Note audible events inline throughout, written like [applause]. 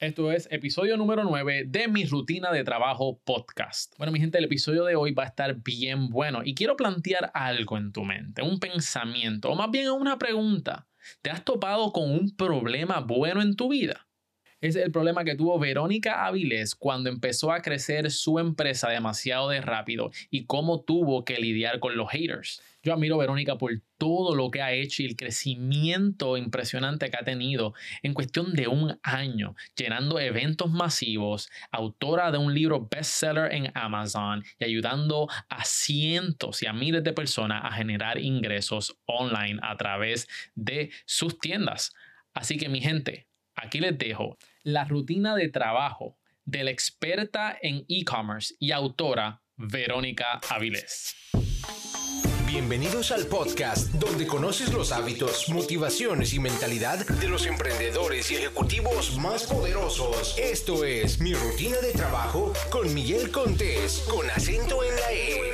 Esto es episodio número 9 de mi rutina de trabajo podcast. Bueno, mi gente, el episodio de hoy va a estar bien bueno y quiero plantear algo en tu mente, un pensamiento o más bien una pregunta. ¿Te has topado con un problema bueno en tu vida? Es el problema que tuvo Verónica Avilés cuando empezó a crecer su empresa demasiado de rápido y cómo tuvo que lidiar con los haters. Yo admiro Verónica por todo lo que ha hecho y el crecimiento impresionante que ha tenido en cuestión de un año, llenando eventos masivos, autora de un libro bestseller en Amazon y ayudando a cientos y a miles de personas a generar ingresos online a través de sus tiendas. Así que mi gente, aquí les dejo la rutina de trabajo de la experta en e-commerce y autora Verónica Avilés. Bienvenidos al podcast donde conoces los hábitos, motivaciones y mentalidad de los emprendedores y ejecutivos más poderosos. Esto es Mi Rutina de Trabajo con Miguel Contés, con acento en la E.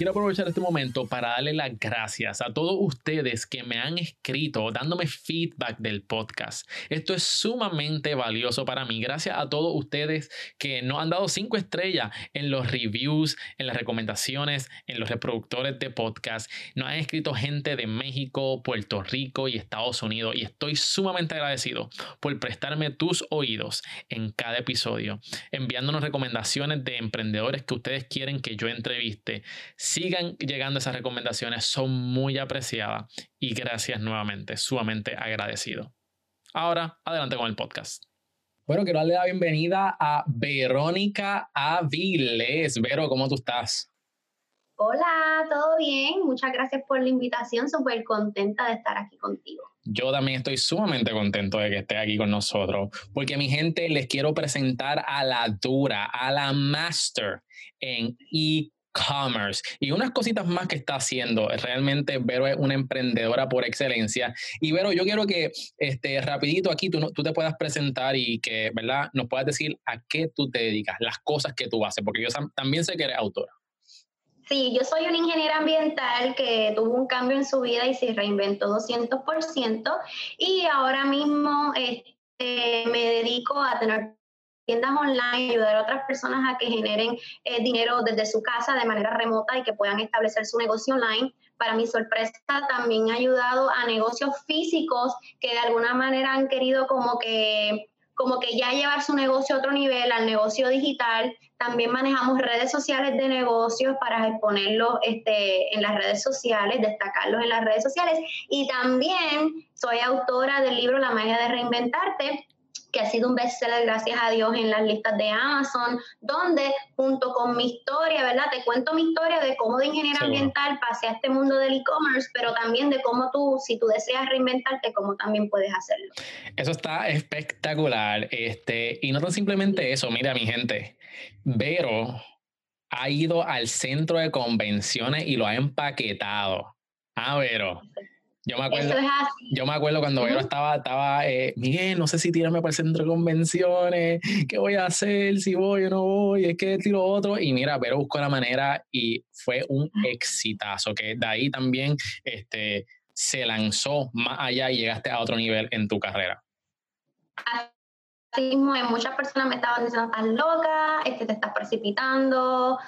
Quiero aprovechar este momento para darle las gracias a todos ustedes que me han escrito dándome feedback del podcast. Esto es sumamente valioso para mí. Gracias a todos ustedes que nos han dado cinco estrellas en los reviews, en las recomendaciones, en los reproductores de podcast. Nos han escrito gente de México, Puerto Rico y Estados Unidos y estoy sumamente agradecido por prestarme tus oídos en cada episodio, enviándonos recomendaciones de emprendedores que ustedes quieren que yo entreviste sigan llegando esas recomendaciones, son muy apreciadas y gracias nuevamente, sumamente agradecido. Ahora, adelante con el podcast. Bueno, quiero darle la bienvenida a Verónica Aviles. Vero, ¿cómo tú estás? Hola, ¿todo bien? Muchas gracias por la invitación, súper contenta de estar aquí contigo. Yo también estoy sumamente contento de que esté aquí con nosotros, porque mi gente les quiero presentar a la dura, a la master en e commerce y unas cositas más que está haciendo. Realmente Vero es una emprendedora por excelencia. Y Vero, yo quiero que este, rapidito aquí tú, tú te puedas presentar y que, ¿verdad? Nos puedas decir a qué tú te dedicas, las cosas que tú haces, porque yo también sé que eres autora. Sí, yo soy una ingeniera ambiental que tuvo un cambio en su vida y se reinventó 200% y ahora mismo este, me dedico a tener tiendas online, ayudar a otras personas a que generen eh, dinero desde su casa de manera remota y que puedan establecer su negocio online. Para mi sorpresa, también ha ayudado a negocios físicos que de alguna manera han querido como que como que ya llevar su negocio a otro nivel, al negocio digital. También manejamos redes sociales de negocios para exponerlos este, en las redes sociales, destacarlos en las redes sociales. Y también soy autora del libro La magia de reinventarte, que ha sido un bestseller, gracias a Dios, en las listas de Amazon, donde junto con mi historia, ¿verdad? Te cuento mi historia de cómo de ingeniero ambiental pasé a este mundo del e-commerce, pero también de cómo tú, si tú deseas reinventarte, cómo también puedes hacerlo. Eso está espectacular. Este, y no tan simplemente eso, mira mi gente, Vero ha ido al centro de convenciones y lo ha empaquetado. Ah, Vero. Yo me acuerdo, yo me acuerdo cuando yo estaba, estaba eh, Miguel, no sé si tirarme para el centro de convenciones, qué voy a hacer, si voy o no voy, es que tiro otro. Y mira, pero buscó la manera y fue un exitazo, que de ahí también este, se lanzó más allá y llegaste a otro nivel en tu carrera. Así muchas personas me estaban diciendo, estás loca, este, te estás precipitando,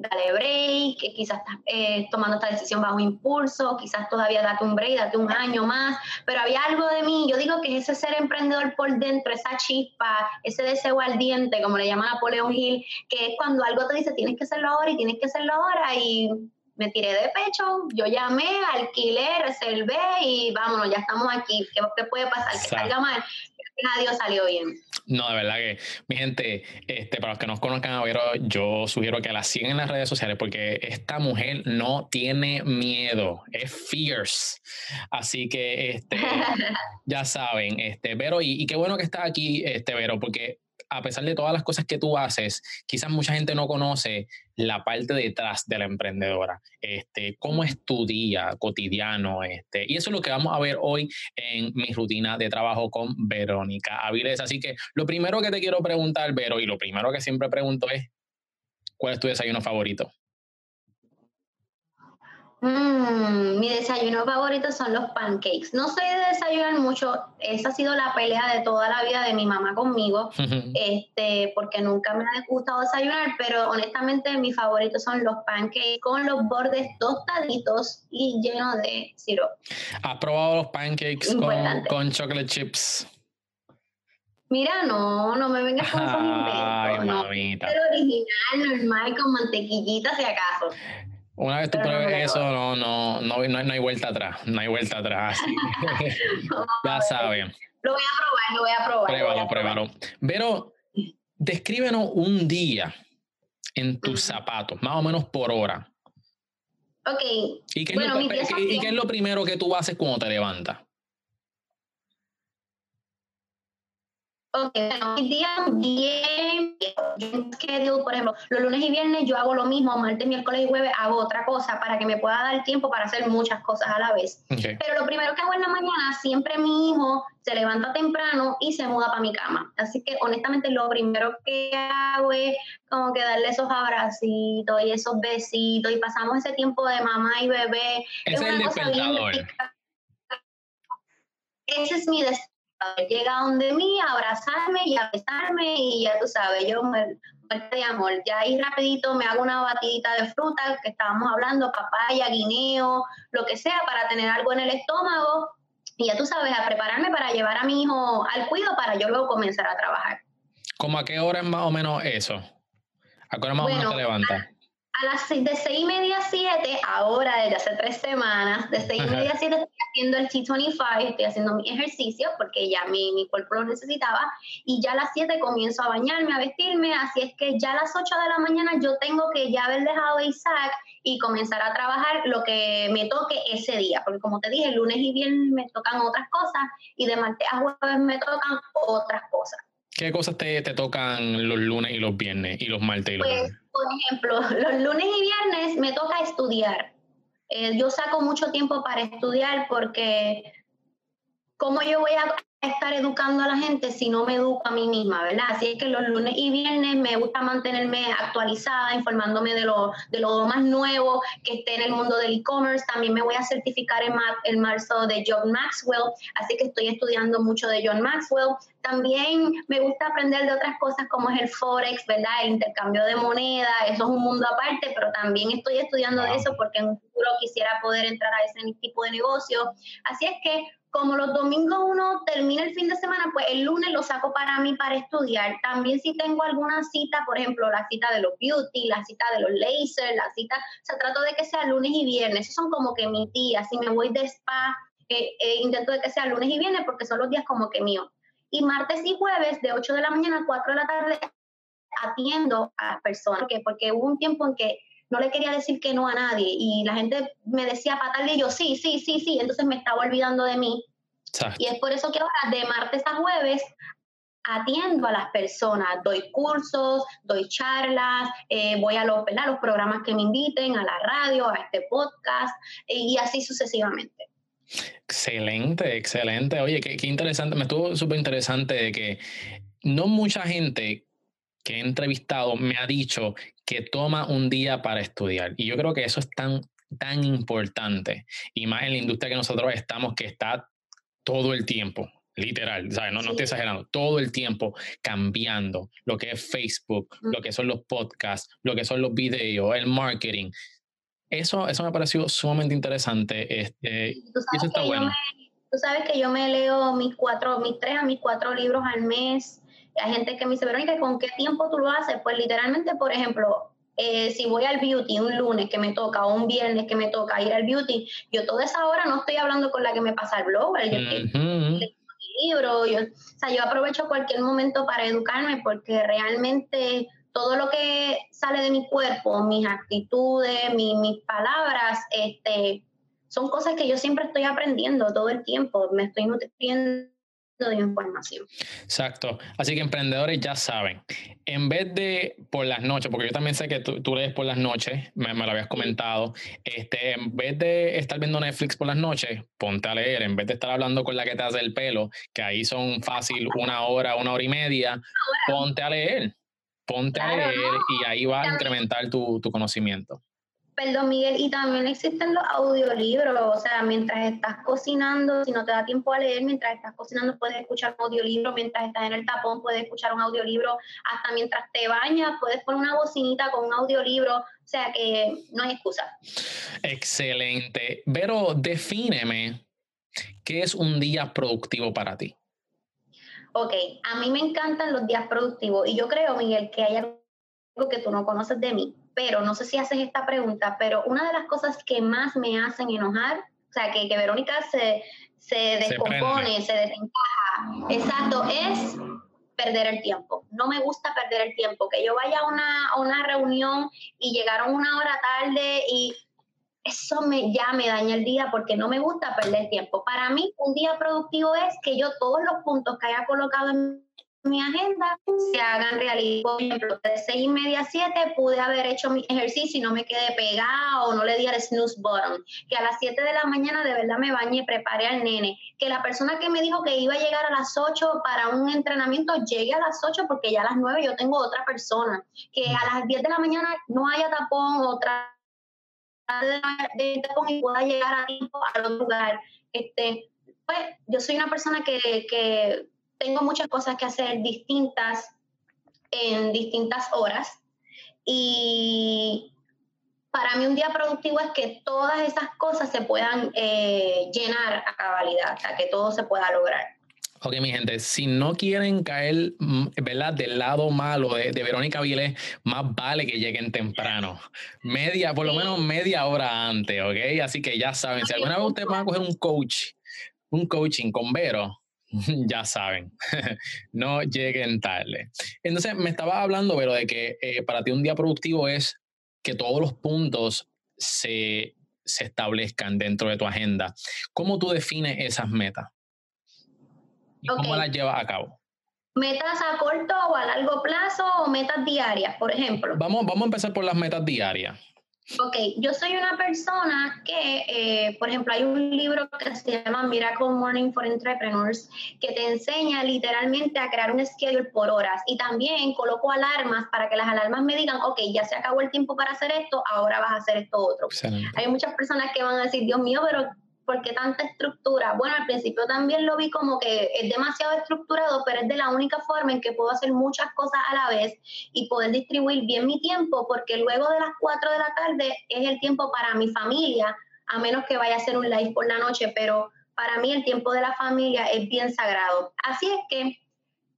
dale break, que quizás estás eh, tomando esta decisión bajo impulso, quizás todavía date un break, date un año más, pero había algo de mí, yo digo que ese ser emprendedor por dentro, esa chispa, ese deseo ardiente, como le llama Napoleón Hill, que es cuando algo te dice tienes que hacerlo ahora y tienes que hacerlo ahora y me tiré de pecho, yo llamé, alquilé, reservé y vámonos, ya estamos aquí. ¿Qué, puede pasar? Que salga mal. A Dios salió bien. No, de verdad que, mi gente, este, para los que no conozcan a Vero, yo sugiero que la sigan en las redes sociales porque esta mujer no tiene miedo, es fierce. Así que, este, [laughs] ya saben, este, Vero, y, y, qué bueno que está aquí, este, Vero, porque a pesar de todas las cosas que tú haces, quizás mucha gente no conoce la parte detrás de la emprendedora, este, cómo es tu día cotidiano, este, y eso es lo que vamos a ver hoy en mi rutina de trabajo con Verónica Avilés. Así que lo primero que te quiero preguntar, Vero, y lo primero que siempre pregunto es, ¿cuál es tu desayuno favorito? Mm, mi desayuno favorito son los pancakes. No soy de desayunar mucho, esa ha sido la pelea de toda la vida de mi mamá conmigo, este, porque nunca me ha gustado desayunar, pero honestamente mis favoritos son los pancakes con los bordes tostaditos y llenos de sirope. ¿Has probado los pancakes con, con, chocolate chips? Mira, no, no me vengas con esos inventos. No, pero original, normal, con mantequillita si acaso. Una vez tú pruebes eso, no, no, no, no, hay vuelta atrás, no hay vuelta atrás. [laughs] [laughs] ya saben. Lo voy a probar, lo voy a probar. Pruébalo, pruébalo. Pero descríbenos un día en tus zapatos, más o menos por hora. Ok. ¿Y qué, bueno, es, lo, y qué es lo primero que tú haces cuando te levantas? Ok, bueno, mis días bien, yo por ejemplo, los lunes y viernes yo hago lo mismo, martes, miércoles y jueves hago otra cosa para que me pueda dar tiempo para hacer muchas cosas a la vez. Pero lo primero que hago en la mañana, siempre mi hijo se levanta temprano y se muda para mi cama. Así que honestamente lo primero que hago es como que darle esos abracitos y esos besitos y pasamos ese tiempo de mamá y bebé. es, cosa bien Ese es mi destino llega donde mí a abrazarme y a besarme y ya tú sabes, yo me, de amor. Ya ahí rapidito me hago una batidita de fruta que estábamos hablando, papaya, guineo, lo que sea, para tener algo en el estómago y ya tú sabes, a prepararme para llevar a mi hijo al cuido para yo luego comenzar a trabajar. ¿Cómo a qué hora es más o menos eso? ¿A qué hora más o menos te levantas? A las de seis y media a siete, ahora desde hace tres semanas, de seis y media a siete estoy haciendo el T25, estoy haciendo mi ejercicio porque ya mi, mi cuerpo lo necesitaba y ya a las siete comienzo a bañarme, a vestirme, así es que ya a las ocho de la mañana yo tengo que ya haber dejado a Isaac y comenzar a trabajar lo que me toque ese día, porque como te dije, lunes y viernes me tocan otras cosas y de martes a jueves me tocan otras cosas. ¿Qué cosas te, te, tocan los lunes y los viernes y los martes y los pues, Por ejemplo, los lunes y viernes me toca estudiar. Eh, yo saco mucho tiempo para estudiar porque ¿cómo yo voy a estar educando a la gente si no me educo a mí misma, ¿verdad? Así es que los lunes y viernes me gusta mantenerme actualizada, informándome de lo, de lo más nuevo que esté en el mundo del e-commerce. También me voy a certificar en, en marzo de John Maxwell, así que estoy estudiando mucho de John Maxwell. También me gusta aprender de otras cosas como es el Forex, ¿verdad? El intercambio de moneda, eso es un mundo aparte, pero también estoy estudiando de eso porque en un futuro quisiera poder entrar a ese tipo de negocio. Así es que como los domingos uno termina el fin de semana, pues el lunes lo saco para mí para estudiar. También si tengo alguna cita, por ejemplo, la cita de los beauty, la cita de los laser, la cita, o sea, trato de que sea lunes y viernes. Esos son como que mis días. Si me voy de spa, eh, eh, intento de que sea lunes y viernes porque son los días como que míos. Y martes y jueves, de 8 de la mañana a 4 de la tarde, atiendo a las personas. Porque, porque hubo un tiempo en que no le quería decir que no a nadie y la gente me decía para y yo sí, sí, sí, sí, entonces me estaba olvidando de mí. Y es por eso que ahora de martes a jueves atiendo a las personas, doy cursos, doy charlas, eh, voy a los, los programas que me inviten, a la radio, a este podcast y así sucesivamente. Excelente, excelente. Oye, qué, qué interesante, me estuvo súper interesante de que no mucha gente que he entrevistado me ha dicho que toma un día para estudiar. Y yo creo que eso es tan, tan importante. Y más en la industria que nosotros estamos, que está todo el tiempo, literal, ¿sabes? No, no estoy exagerando, todo el tiempo cambiando lo que es Facebook, lo que son los podcasts, lo que son los videos, el marketing. Eso, eso me pareció sumamente interesante. Este, eso está bueno. tú sabes que yo me leo mis cuatro, mis tres a mis cuatro libros al mes hay gente que me dice, Verónica, ¿con qué tiempo tú lo haces? Pues literalmente, por ejemplo, eh, si voy al beauty un lunes que me toca o un viernes que me toca ir al beauty, yo toda esa hora no estoy hablando con la que me pasa el blogger, yo libro, yo, o sea, yo aprovecho cualquier momento para educarme porque realmente todo lo que sale de mi cuerpo, mis actitudes, mis palabras, este, son cosas que yo siempre estoy aprendiendo todo el tiempo, me estoy nutriendo de información. Exacto. Así que emprendedores ya saben, en vez de por las noches, porque yo también sé que tú, lees por las noches, me, lo habías comentado, este, en vez de estar viendo Netflix por las noches, ponte a leer, en vez de estar hablando con la que te hace el pelo, que ahí son fácil una hora, una hora y media, ponte a leer, ponte a leer y ahí va a incrementar tu, tu conocimiento Perdón, Miguel, y también existen los audiolibros, o sea, mientras estás cocinando, si no te da tiempo a leer, mientras estás cocinando puedes escuchar un audiolibro, mientras estás en el tapón puedes escuchar un audiolibro, hasta mientras te bañas puedes poner una bocinita con un audiolibro, o sea que no hay excusa. Excelente. Pero defíneme, ¿qué es un día productivo para ti? Ok, a mí me encantan los días productivos y yo creo, Miguel, que hay algo que tú no conoces de mí pero no sé si haces esta pregunta, pero una de las cosas que más me hacen enojar, o sea, que, que Verónica se, se descompone, se, desencaja, exacto, es perder el tiempo. No me gusta perder el tiempo, que yo vaya a una, a una reunión y llegaron una hora tarde y eso me, ya me daña el día porque no me gusta perder tiempo. Para mí, un día productivo es que yo todos los puntos que haya colocado en mi agenda se hagan realidad. Por ejemplo, de seis y media a 7 pude haber hecho mi ejercicio y no me quedé pegada o no le di al snooze button. Que a las 7 de la mañana de verdad me bañé, preparé al nene. Que la persona que me dijo que iba a llegar a las 8 para un entrenamiento llegue a las 8 porque ya a las 9 yo tengo otra persona. Que a las 10 de la mañana no haya tapón, otra de tapón y pueda llegar a tiempo al otro lugar. Este, pues yo soy una persona que, que tengo muchas cosas que hacer distintas en distintas horas y para mí un día productivo es que todas esas cosas se puedan eh, llenar a cabalidad, o que todo se pueda lograr. Ok, mi gente, si no quieren caer, mm, ¿verdad? Del lado malo de, Verónica Vilés, más vale que lleguen temprano. Media, por lo menos media hora antes, ¿ok? Así que ya saben, si alguna vez usted va a coger un coach, un coaching con Vero, [laughs] ya saben, [laughs] no lleguen tarde. Entonces, me estaba hablando, pero de que eh, para ti un día productivo es que todos los puntos se, se establezcan dentro de tu agenda. ¿Cómo tú defines esas metas? ¿Y cómo las llevas a cabo? ¿Metas a corto o a largo plazo o metas diarias, por ejemplo? Vamos, vamos a empezar por las metas diarias. Ok, yo soy una persona que, eh, por ejemplo, hay un libro que se llama Miracle Morning for Entrepreneurs que te enseña literalmente a crear un schedule por horas y también coloco alarmas para que las alarmas me digan, ok, ya se acabó el tiempo para hacer esto, ahora vas a hacer esto otro. Hay muchas personas que van a decir, Dios mío, pero ¿por qué tanta estructura? Bueno, al principio también lo vi como que es demasiado estructurado, pero es de la única forma en que puedo hacer muchas cosas a la vez y poder distribuir bien mi tiempo, porque luego de las 4 de la tarde es el tiempo para mi familia, a menos que vaya a hacer un live por la noche, pero para mí el tiempo de la familia es bien sagrado. Así es que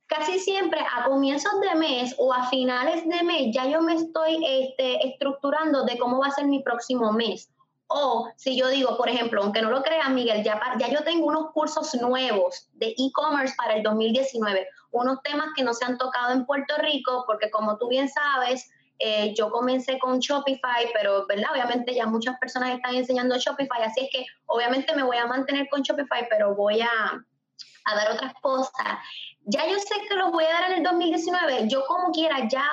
casi siempre a comienzos de mes o a finales de mes ya yo me estoy este, estructurando de cómo va a ser mi próximo mes o si yo digo, por ejemplo, aunque no lo crean, Miguel, ya, ya yo tengo unos cursos nuevos de e-commerce para el 2019, unos temas que no se han tocado en Puerto Rico, porque como tú bien sabes, eh, yo comencé con Shopify, pero ¿verdad? obviamente ya muchas personas están enseñando Shopify, así es que obviamente me voy a mantener con Shopify, pero voy a, a dar otras cosas. Ya yo sé que los voy a dar en el 2019, yo como quiera, ya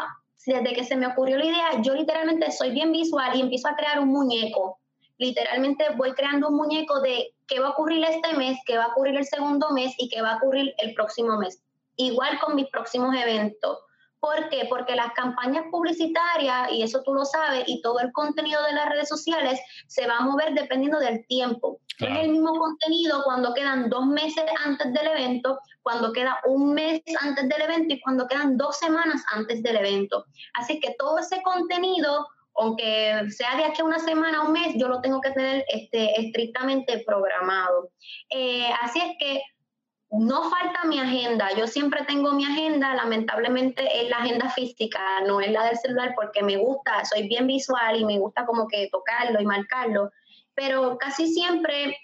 desde que se me ocurrió la idea, yo literalmente soy bien visual y empiezo a crear un muñeco literalmente voy creando un muñeco de qué va a ocurrir este mes, qué va a ocurrir el segundo mes y qué va a ocurrir el próximo mes. Igual con mis próximos eventos. ¿Por qué? Porque las campañas publicitarias, y eso tú lo sabes, y todo el contenido de las redes sociales se va a mover dependiendo del tiempo. Es el mismo contenido cuando quedan dos meses antes del evento, cuando queda un mes antes del evento y cuando quedan dos semanas antes del evento. Así que todo ese contenido aunque sea de aquí a una semana o un mes, yo lo tengo que tener este, estrictamente programado. Eh, así es que no falta mi agenda, yo siempre tengo mi agenda, lamentablemente es la agenda física, no es la del celular porque me gusta, soy bien visual y me gusta como que tocarlo y marcarlo, pero casi siempre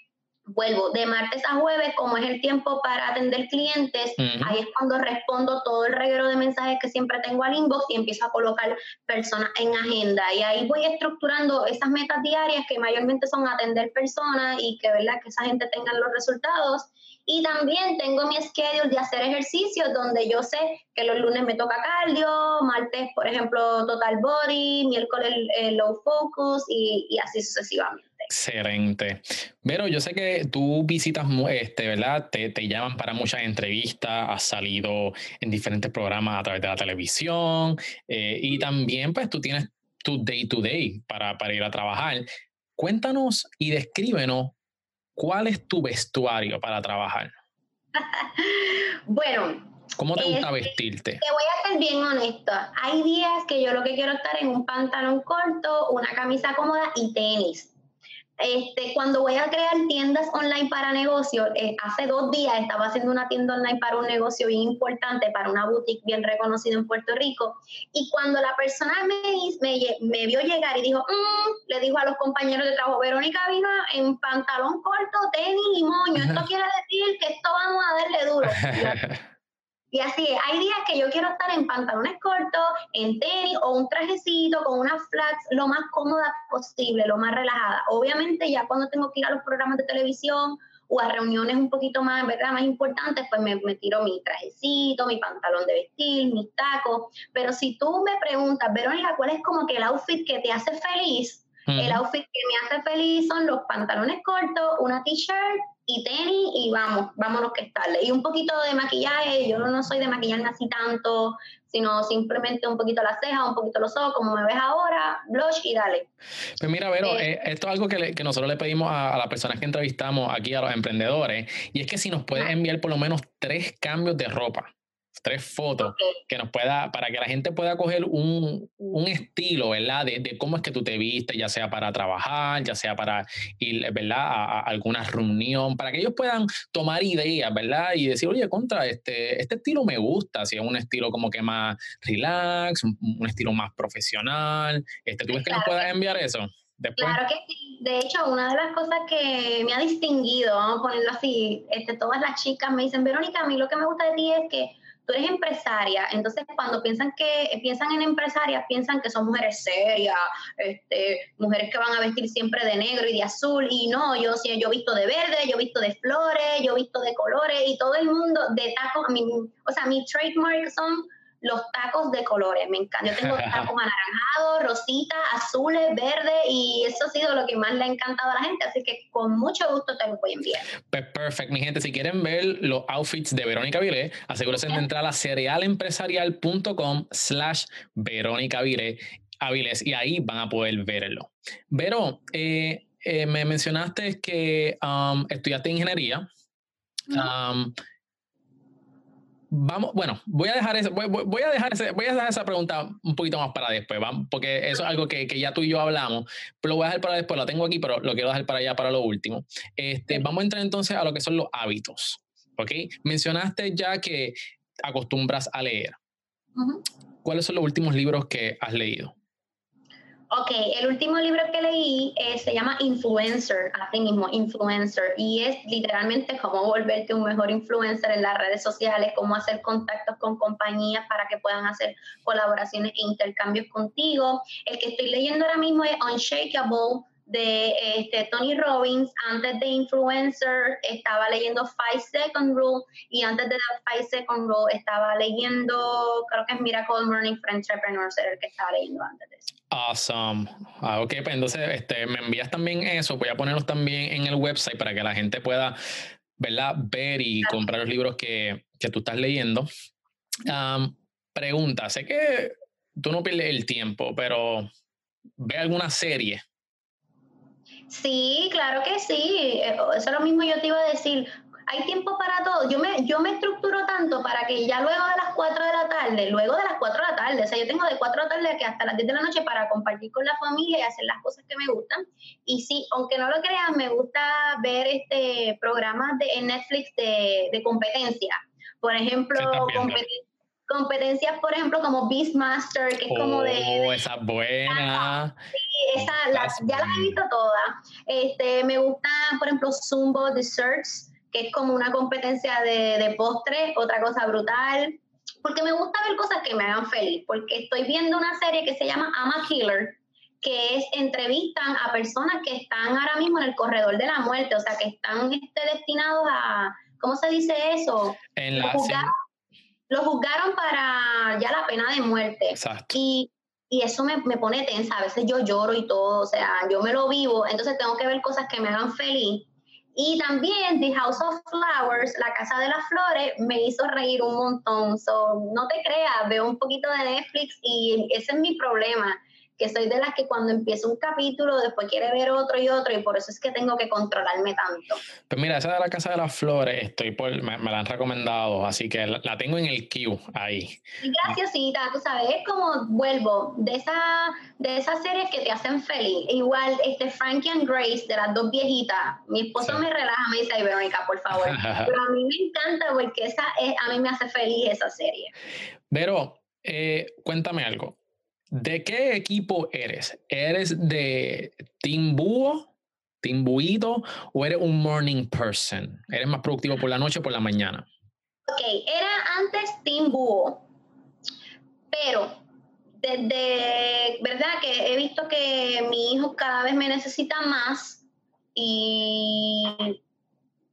vuelvo de martes a jueves, como es el tiempo para atender clientes, ahí es cuando respondo todo el reguero de mensajes que siempre tengo al inbox y empiezo a colocar personas en agenda. Y ahí voy estructurando esas metas diarias que mayormente son atender personas y que, ¿verdad? que esa gente tenga los resultados. Y también tengo mi schedule de hacer ejercicios donde yo sé que los lunes me toca cardio, martes, por ejemplo, total body, miércoles eh, low focus y, y así sucesivamente. Excelente. Pero yo sé que tú visitas, este, ¿verdad? Te, te, llaman para muchas entrevistas, has salido en diferentes programas a través de la televisión eh, y también pues tú tienes tu day to day para, para ir a trabajar. Cuéntanos y descríbenos cuál es tu vestuario para trabajar. [laughs] bueno, ¿Cómo te gusta vestirte? Te voy a ser bien honesta. Hay días que yo lo que quiero estar en un pantalón corto, una camisa cómoda y tenis. Este, cuando voy a crear tiendas online para negocios, eh, hace dos días estaba haciendo una tienda online para un negocio bien importante, para una boutique bien reconocida en Puerto Rico, y cuando la persona me, me, vio llegar y dijo, mm", le dijo a los compañeros de trabajo, Verónica vino en pantalón corto, tenis y moño, esto quiere decir que esto vamos a darle duro. [laughs] Y así es, hay días que yo quiero estar en pantalones cortos, en tenis o un trajecito con una flax lo más cómoda posible, lo más relajada. Obviamente ya cuando tengo que ir a los programas de televisión o a reuniones un poquito más, ¿verdad? más importantes, pues me, tiro mi trajecito, mi pantalón de vestir, mis tacos. Pero si tú me preguntas, Verónica, ¿cuál es como que el outfit que te hace feliz? El outfit que me hace feliz son los pantalones cortos, una t-shirt y tenis y vamos, vámonos que estarle. Y un poquito de maquillaje, yo no soy de maquillarme así tanto, sino simplemente un poquito las cejas, un poquito los ojos, como me ves ahora, blush y dale. Pues mira, Vero, eh, eh, esto es algo que, que nosotros le pedimos a, a, las personas que entrevistamos aquí, a los emprendedores, y es que si nos puedes enviar por lo menos tres cambios de ropa tres fotos que nos pueda, para que la gente pueda coger un, un estilo, ¿verdad? De, de, cómo es que tú te viste, ya sea para trabajar, ya sea para ir, ¿verdad? A, alguna reunión, para que ellos puedan tomar ideas, ¿verdad? Y decir, oye, contra, este, este estilo me gusta, si es un estilo como que más relax, un, estilo más profesional, este, ¿tú ves que nos puedas enviar eso? Claro que sí. De hecho, una de las cosas que me ha distinguido, vamos a ponerlo así, este, todas las chicas me dicen, Verónica, a mí lo que me gusta de ti es que tú eres empresaria, entonces cuando piensan que piensan en empresarias, piensan que son mujeres serias, este, mujeres que van a vestir siempre de negro y de azul, y no, yo sí, yo visto de verde, yo he visto de flores, yo he visto de colores, y todo el mundo de tacos, o sea, mi trademark son los tacos de colores, me encanta. Yo tengo [laughs] tacos anaranjados, rositas, azules, verdes y eso ha sido lo que más le ha encantado a la gente, así que con mucho gusto te lo voy a enviar. Pues perfecto, mi gente, si quieren ver los outfits de Verónica Viré, asegúrense de entrar a cerealempresarial.com slash Verónica Avilés y ahí van a poder verlo. Vero, eh, eh, me mencionaste que um, estudiaste ingeniería. Um, Vamos, bueno, voy a dejar ese, voy, a dejar ese, voy a dejar esa pregunta un poquito más para después, porque eso es algo que, que, ya tú y yo hablamos, pero lo voy a dejar para después, lo tengo aquí, pero lo quiero dejar para allá para lo último. Este, vamos a entrar entonces a lo que son los hábitos, ¿ok? Mencionaste ya que acostumbras a leer. ¿Cuáles son los últimos libros que has leído? Ok, el último libro que leí eh, se llama Influencer, así mismo, Influencer, y es literalmente cómo volverte un mejor influencer en las redes sociales, cómo hacer contactos con compañías para que puedan hacer colaboraciones e intercambios contigo. El que estoy leyendo ahora mismo es Unshakable de este, Tony Robbins, antes de Influencer estaba leyendo Five Second Rule y antes de Five Second Rule estaba leyendo, creo que es Miracle Morning for Entrepreneurs, era el que estaba leyendo antes de eso. Awesome. Ah, ok, pues entonces este, me envías también eso, voy a ponerlos también en el website para que la gente pueda ¿verdad? ver y comprar los libros que, que tú estás leyendo. pregunta, sé que tú no pierdes el tiempo, pero ve alguna serie Sí, claro que sí. Eh, eso es lo mismo yo te iba a decir. Hay tiempo para todo. Yo me, yo me estructuro tanto para que ya luego de las 4 de la tarde, luego de las 4 de la tarde, o sea, yo tengo de 4 de la tarde que hasta las 10 de la noche para compartir con la familia y hacer las cosas que me gustan. Y sí, aunque no lo crean, me gusta ver este programas de, en Netflix de, de competencia. Por ejemplo, competencia competencias, por ejemplo, como Beastmaster, que es como de... Oh, esa buena. Sí, esa, ya la he visto todas. Este, me gusta, por ejemplo, Zumbo Desserts, que es como una competencia de, de postre, otra cosa brutal. Porque me gusta ver cosas que me hagan feliz, porque estoy viendo una serie que se llama I'm a Killer, que es entrevistan a personas que están ahora mismo en el corredor de la muerte, o sea, que están este, destinados a, ¿cómo se dice eso? En la, lo juzgaron para ya la pena de muerte. Exacto. Y, y eso me, me, pone tensa. A veces yo lloro y todo, o sea, yo me lo vivo, entonces tengo que ver cosas que me hagan feliz. Y también The House of Flowers, La Casa de las Flores, me hizo reír un montón. So, no te creas, veo un poquito de Netflix y ese es mi problema que soy de las que cuando empiezo un capítulo después quiere ver otro y otro y por eso es que tengo que controlarme tanto. Pues mira, esa de la Casa de las Flores, estoy por, me, la han recomendado, así que la, tengo en el queue ahí. Gracias, tú sabes, es como vuelvo de, esa, de esas series que te hacen feliz. Igual, este Frankie and Grace, de las dos viejitas, mi esposo me relaja, me dice, ay, Verónica, por favor. [laughs] Pero a mí me encanta porque esa es, a mí me hace feliz esa serie. Pero, eh, cuéntame algo. ¿De qué equipo eres? ¿Eres de Team Búho, Team Buito o eres un morning person? ¿Eres más productivo por la noche o por la mañana? Ok, era antes Team Búho, pero desde, ¿verdad? Que he visto que mi hijo cada vez me necesita más y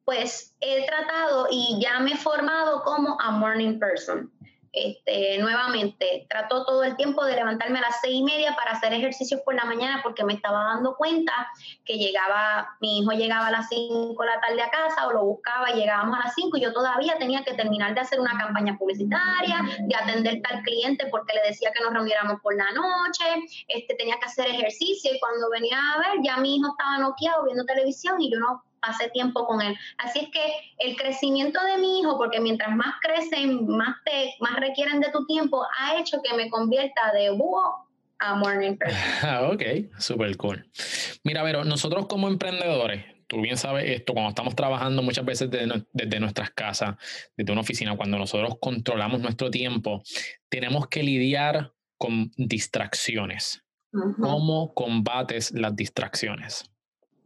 pues he tratado y ya me he formado como a morning person. Este, nuevamente, trato todo el tiempo de levantarme a las seis y media para hacer ejercicios por la mañana porque me estaba dando cuenta que llegaba, mi hijo llegaba a las cinco de la tarde a casa o lo buscaba y llegábamos a las cinco y yo todavía tenía que terminar de hacer una campaña publicitaria, de atender tal cliente porque le decía que nos reuniéramos por la noche, este, tenía que hacer ejercicio y cuando venía a ver ya mi hijo estaba noqueado viendo televisión y yo no hace tiempo con él. Así es que el crecimiento de mi hijo, porque mientras más crecen, más, te, más requieren de tu tiempo, ha hecho que me convierta de búho a morning person. [laughs] Ah, ok, super cool. Mira, pero nosotros como emprendedores, tú bien sabes esto, cuando estamos trabajando muchas veces desde, nuestras casas, desde una oficina, cuando nosotros controlamos nuestro tiempo, tenemos que lidiar con distracciones. ¿Cómo combates las distracciones?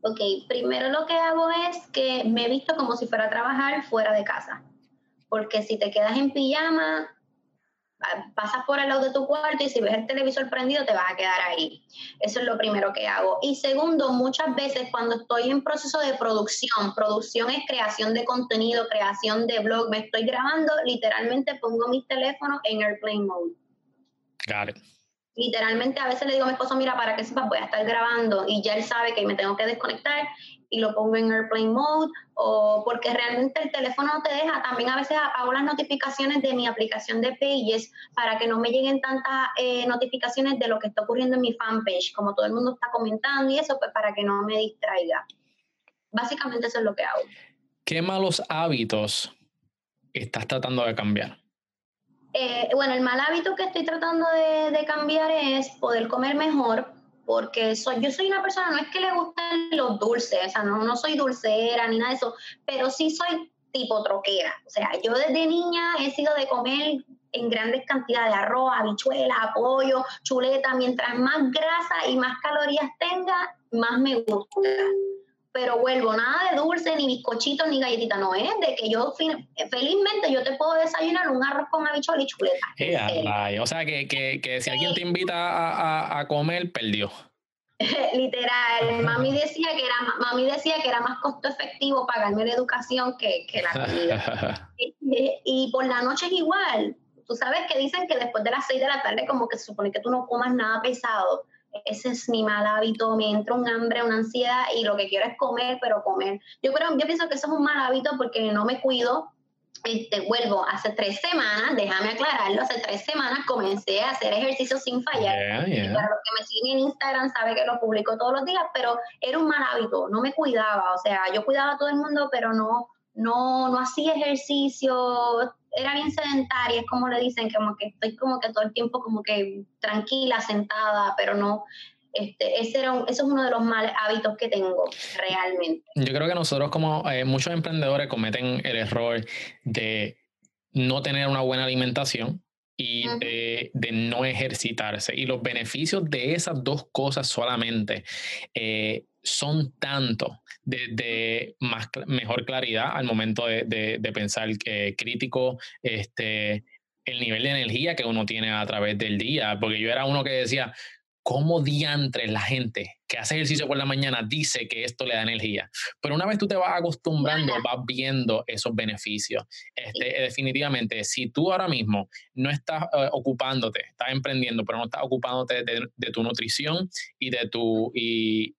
Ok, primero lo que hago es que me he visto como si fuera a trabajar fuera de casa. Porque si te quedas en pijama, pasas por el lado de tu cuarto y si ves el televisor prendido te vas a quedar ahí. Eso es lo primero que hago. Y segundo, muchas veces cuando estoy en proceso de producción, producción es creación de contenido, creación de blog, me estoy grabando, literalmente pongo mi teléfono en airplane mode. Got it literalmente a veces le digo a mi esposo, mira, para que sepas, voy a estar grabando y ya él sabe que me tengo que desconectar y lo pongo en airplane mode o porque realmente el teléfono no te deja. También a veces apago las notificaciones de mi aplicación de Pages para que no me lleguen tantas eh, notificaciones de lo que está ocurriendo en mi fanpage, como todo el mundo está comentando y eso, pues para que no me distraiga. Básicamente eso es lo que hago. ¿Qué malos hábitos estás tratando de cambiar? Eh, bueno, el mal hábito que estoy tratando de, cambiar es poder comer mejor, porque soy, yo soy una persona, no es que le gusten los dulces, o sea, no, no soy dulcera ni nada de eso, pero sí soy tipo troquera. O sea, yo desde niña he sido de comer en grandes cantidades de arroz, habichuela, pollo, chuleta, mientras más grasa y más calorías tenga, más me gusta pero vuelvo, nada de dulce, ni bizcochito, ni galletita, no es de que yo felizmente yo te puedo desayunar un arroz con habichuela y chuleta. Eh, o sea, que, que, que si alguien te invita a, a, comer, perdió. [laughs] Literal, mami decía que era mami decía que era más costo efectivo pagarme la educación que, que la comida. y, [laughs] y, por la noche es igual. Tú sabes que dicen que después de las 6 de la tarde como que se supone que tú no comas nada pesado ese es mi mal hábito, me entra un hambre, una ansiedad y lo que quiero es comer, pero comer. Yo creo, yo pienso que eso es un mal hábito porque no me cuido. Este, vuelvo, hace tres semanas, déjame aclararlo, hace tres semanas comencé a hacer ejercicio sin fallar. para los que me siguen en Instagram sabe que lo publico todos los días, pero era un mal hábito, no me cuidaba, o sea, yo cuidaba a todo el mundo, pero no, no, no hacía ejercicio, era bien sedentaria, es como le dicen, como que estoy como que todo el tiempo como que tranquila, sentada, pero no, este, ese era eso es uno de los males hábitos que tengo realmente. Yo creo que nosotros como eh, muchos emprendedores cometen el error de no tener una buena alimentación y de, no ejercitarse. Y los beneficios de esas dos cosas solamente eh, son tanto de, más, mejor claridad al momento de, pensar que crítico, este, el nivel de energía que uno tiene a través del día, porque yo era uno que decía, ¿cómo diantres la gente que hace ejercicio por la mañana dice que esto le da energía? Pero una vez tú te vas acostumbrando, vas viendo esos beneficios. Este, definitivamente, si tú ahora mismo no estás eh, ocupándote, estás emprendiendo, pero no estás ocupándote de, tu nutrición y de tu, y,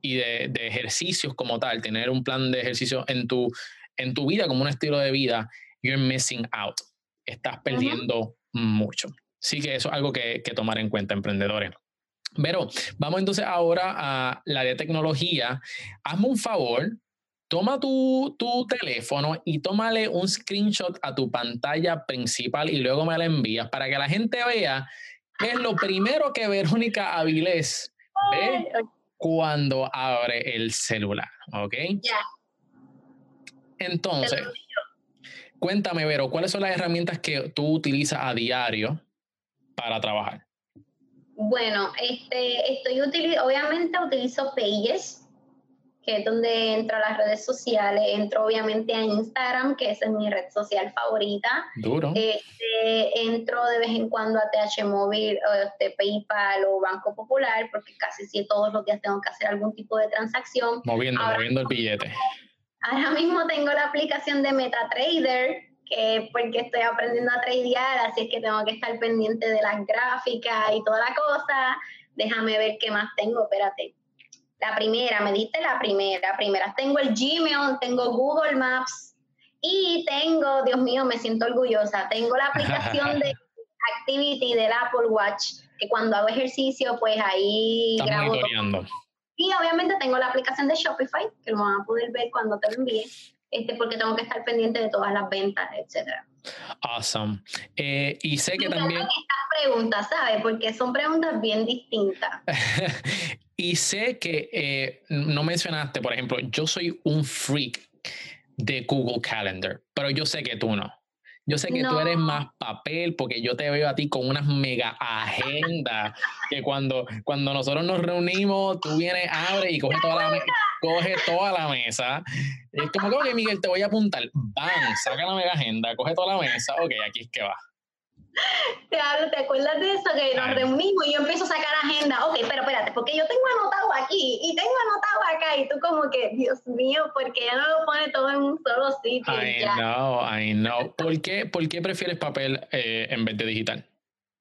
y de, ejercicios como tal, tener un plan de ejercicio en tu, en tu vida como un estilo de vida, you're missing out. Estás perdiendo mucho. Sí que eso es algo que, que tomar en cuenta, emprendedores. Pero vamos entonces ahora a la de tecnología. Hazme un favor, toma tu, tu, teléfono y tómale un screenshot a tu pantalla principal y luego me la envías para que la gente vea qué es lo primero que Verónica Avilés ve cuando abre el celular. ¿Ok? Ya. Entonces, cuéntame, Vero, ¿cuáles son las herramientas que tú utilizas a diario para trabajar? Bueno, este, estoy obviamente utilizo Pages, que es donde entro a las redes sociales, entro obviamente a Instagram, que esa es mi red social favorita. Duro. Este, entro de vez en cuando a TH Móvil, este, PayPal o Banco Popular, porque casi sí todos los días tengo que hacer algún tipo de transacción. Moviendo, moviendo el billete. Ahora mismo tengo la aplicación de MetaTrader, que porque estoy aprendiendo a tradear, así es que tengo que estar pendiente de las gráficas y toda la cosa. Déjame ver qué más tengo, espérate. La primera, me diste la primera, primera. Tengo el Gmail, tengo Google Maps y tengo, Dios mío, me siento orgullosa, tengo la aplicación de [laughs] Activity del Apple Watch, que cuando hago ejercicio, pues ahí grabo. Y obviamente tengo la aplicación de Shopify, que lo van a poder ver cuando te lo envíe este, porque tengo que estar pendiente de todas las ventas, etcétera. Awesome. Eh, y sé que también... Estas preguntas, ¿sabes? Porque son preguntas bien distintas. [laughs] y sé que eh, no mencionaste, por ejemplo, yo soy un freak de Google Calendar, pero yo sé que tú no. Yo sé que tú eres más papel porque yo te veo a ti con unas mega agendas que cuando, cuando nosotros nos reunimos, tú vienes, abres y coges toda la, coge toda la mesa. Es como que, Miguel, te voy a apuntar. Van, saca la mega agenda, coge toda la mesa. Ok, aquí es que va. Te hablo, ¿te acuerdas de eso? Que nos reunimos y yo empiezo a sacar agenda. Ok, pero espérate, porque yo tengo anotado aquí y tengo anotado acá y tú como que, Dios mío, ¿por qué no lo pone todo en un solo sitio? I know, I know. ¿Por qué, por qué prefieres papel eh, en vez de digital?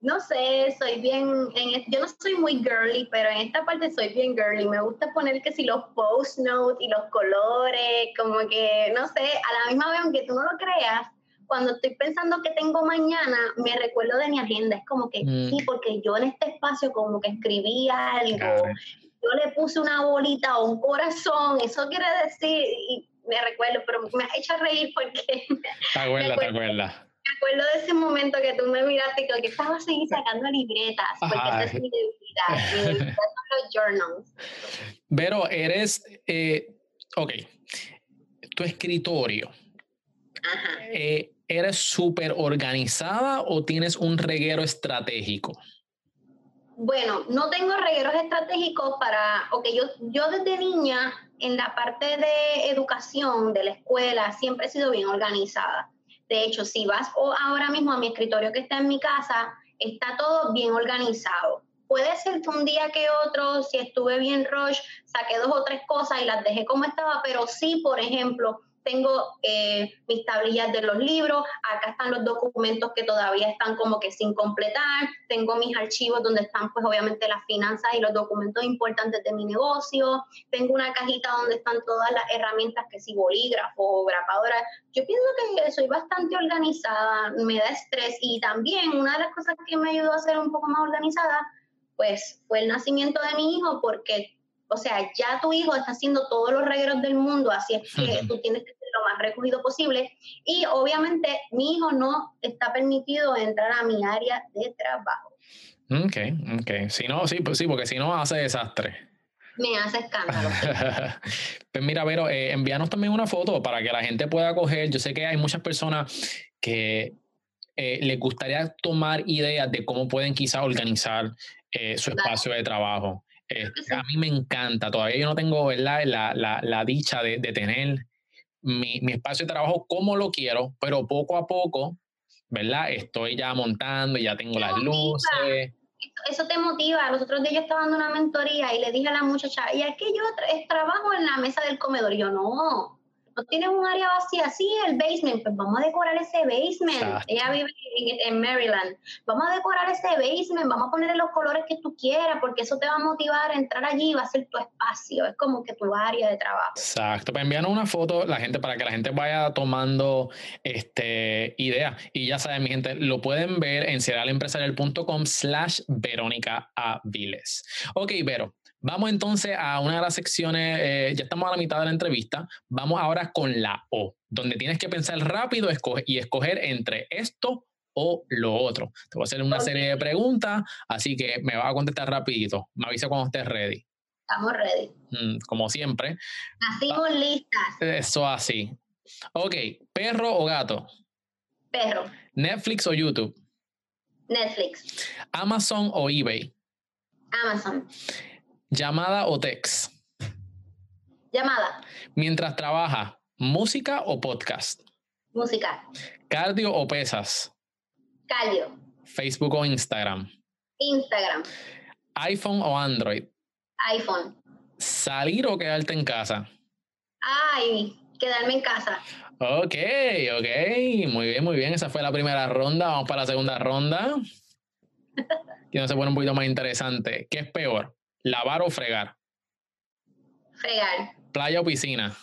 No sé, soy bien, en, yo no soy muy girly, pero en esta parte soy bien girly. Me gusta poner que si los post notes y los colores, como que, no sé, a la misma vez, aunque tú no lo creas, cuando estoy pensando que tengo mañana, me recuerdo de mi agenda. Es como que mm. sí, porque yo en este espacio como que escribía algo, yo le puse una bolita o un corazón, eso quiere decir, y me recuerdo, pero me ha hecho reír porque... Te acuerdas, [laughs] te acuerdas me acuerdo de ese momento que tú me miraste y que estabas ahí sacando libretas, porque esa es mi debilidad. Mi debilidad son los journals. Pero eres, eh, ok, tu escritorio. Ajá. Eh, ¿Eres súper organizada o tienes un reguero estratégico? Bueno, no tengo regueros estratégicos para, ok, yo, yo desde niña en la parte de educación de la escuela siempre he sido bien organizada. De hecho, si vas ahora mismo a mi escritorio que está en mi casa, está todo bien organizado. Puede ser que un día que otro, si estuve bien rush, saqué dos o tres cosas y las dejé como estaba, pero sí, por ejemplo, tengo eh, mis tablillas de los libros, acá están los documentos que todavía están como que sin completar, tengo mis archivos donde están pues obviamente las finanzas y los documentos importantes de mi negocio, tengo una cajita donde están todas las herramientas que si bolígrafo o grapadora. Yo pienso que soy bastante organizada, me da estrés y también una de las cosas que me ayudó a ser un poco más organizada pues fue el nacimiento de mi hijo porque o sea, ya tu hijo está haciendo todos los regueros del mundo, así es que tú tienes que lo más recogido posible. Y obviamente mi hijo no está permitido entrar a mi área de trabajo. Ok, ok. Si no, sí, pues sí, porque si no hace desastre. Me hace escándalo. [laughs] pues mira, Vero, eh, envíanos también una foto para que la gente pueda coger. Yo sé que hay muchas personas que eh, les gustaría tomar ideas de cómo pueden quizás organizar eh, su espacio de trabajo. Este, a mí me encanta, todavía yo no tengo ¿verdad? La, la, la dicha de, de tener mi, mi, espacio de trabajo como lo quiero, pero poco a poco, ¿verdad? Estoy ya montando, ya tengo las luces. Eso te motiva. Los otros días yo estaba dando una mentoría y le dije a la muchacha, y es que yo trabajo en la mesa del comedor. Y yo, no, no tienes un área vacía, sí, el basement, pues vamos a decorar ese basement. Ella vive en, Maryland. Vamos a decorar ese basement, vamos a ponerle los colores que tú quieras, porque eso te va a motivar a entrar allí y va a ser tu espacio, es como que tu área de trabajo. Exacto, pues envíanos una foto la gente para que la gente vaya tomando este idea. Y ya saben, mi gente, lo pueden ver en cerealempresarial.com slash Verónica Aviles. Ok, Vero, Vamos entonces a una de las secciones, eh, ya estamos a la mitad de la entrevista, vamos ahora con la O, donde tienes que pensar rápido y escoger entre esto o lo otro. Te voy a hacer una serie de preguntas, así que me vas a contestar rapidito. Me avisa cuando estés ready. Estamos ready. Mm, como siempre. Nacimos listas. Eso así. Ok, perro o gato. Perro. Netflix o YouTube. Netflix. Amazon o eBay. Amazon. ¿Llamada o text? Llamada. Mientras trabaja, ¿música o podcast? Música. ¿Cardio o pesas? Cardio. ¿Facebook o Instagram? Instagram. ¿iPhone o Android? iPhone. ¿Salir o quedarte en casa? Ay, quedarme en casa. Ok, ok. Muy bien, muy bien. Esa fue la primera ronda. Vamos para la segunda ronda. [laughs] Que no se pone un poquito más interesante. ¿Qué es peor? ¿Lavar o fregar? Fregar. ¿Playa o piscina?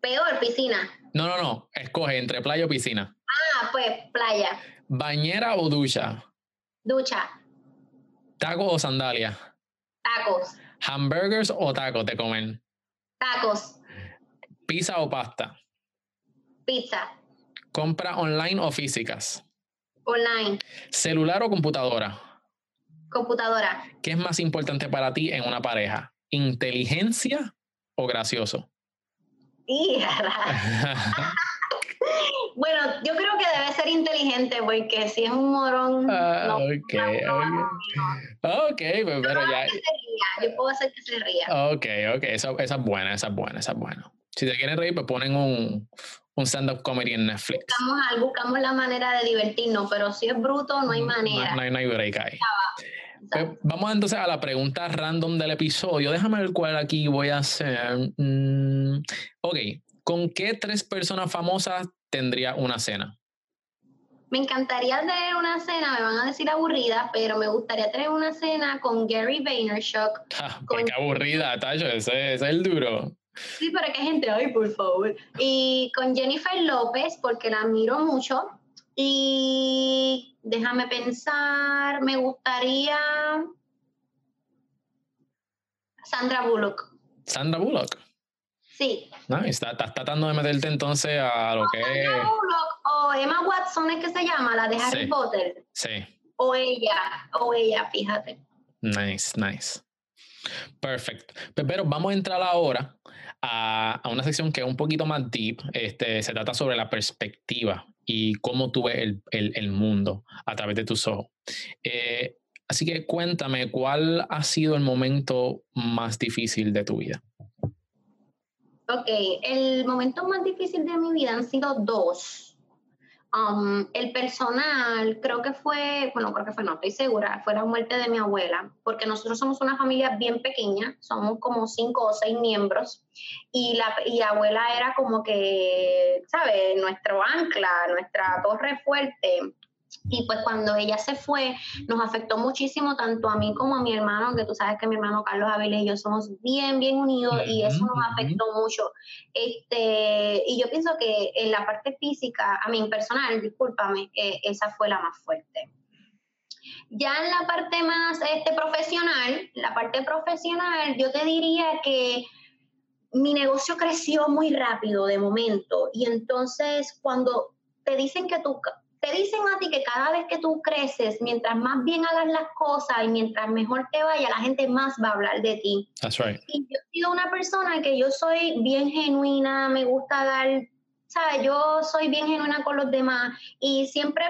Peor, piscina. No, no, no. Escoge entre playa o piscina. Ah, pues playa. ¿Bañera o ducha? Ducha. ¿Taco o sandalia? Tacos. ¿Hamburgers o tacos te comen? Tacos. ¿Pizza o pasta? Pizza. ¿Compra online o físicas? Online. ¿Celular o computadora? Computadora. ¿Qué es más importante para ti en una pareja? ¿Inteligencia o gracioso? [laughs] bueno, yo creo que debe ser inteligente porque si es un morón. Ah, no, ok, ok. pues, pero ya. Yo puedo hacer que se ría. Ok, ok. Esa, esa es buena, esa es buena, esa es buena. Si te quieren reír, pues ponen un, un stand-up comedy en Netflix. Buscamos, buscamos la manera de divertirnos, pero si es bruto, no hay manera. No, hay, no hay break ahí. Pues, vamos entonces a la pregunta random del episodio. Déjame ver cuál aquí voy a hacer. Mm, ok, ¿con qué tres personas famosas tendría una cena? Me encantaría tener una cena, me van a decir aburrida, pero me gustaría tener una cena con Gary Vaynerchuk. Ah, qué aburrida, Tacho, ese, es el duro. Sí, para que gente, ay, por favor. Y con Jennifer López, porque la admiro mucho. Y déjame pensar, me gustaría Sandra Bullock. Sandra Bullock. Sí. No, está, estás tratando de meterte entonces a lo que Sandra Bullock o Emma Watson es que se llama, la de Harry Potter. Sí. O ella, o ella, fíjate. Nice, nice. Perfecto. Pero vamos a entrar ahora a, a, una sección que es un poquito más deep. Este, se trata sobre la perspectiva y cómo tú ves el, el, mundo a través de tus ojos. Eh, así que cuéntame, ¿cuál ha sido el momento más difícil de tu vida? Ok, el momento más difícil de mi vida han sido dos. Um, el personal, creo que fue, bueno, creo que fue, no estoy segura, fue la muerte de mi abuela, porque nosotros somos una familia bien pequeña, somos como cinco o seis miembros, y la y abuela era como que, ¿sabes? Nuestro ancla, nuestra torre fuerte. Y pues cuando ella se fue, nos afectó muchísimo tanto a mí como a mi hermano, que tú sabes que mi hermano Carlos Aviles y yo somos bien, bien unidos y eso nos afectó mucho. Este, y yo pienso que en la parte física, a mí personal, discúlpame, eh, esa fue la más fuerte. Ya en la parte más este, profesional, la parte profesional, yo te diría que mi negocio creció muy rápido de momento y entonces cuando te dicen que tú te dicen a ti que cada vez que tú creces, mientras más bien hagas las cosas y mientras mejor te vaya, la gente más va a hablar de ti. That's right. Y yo he sido una persona que yo soy bien genuina, me gusta dar, ¿sabes? Yo soy bien genuina con los demás y siempre,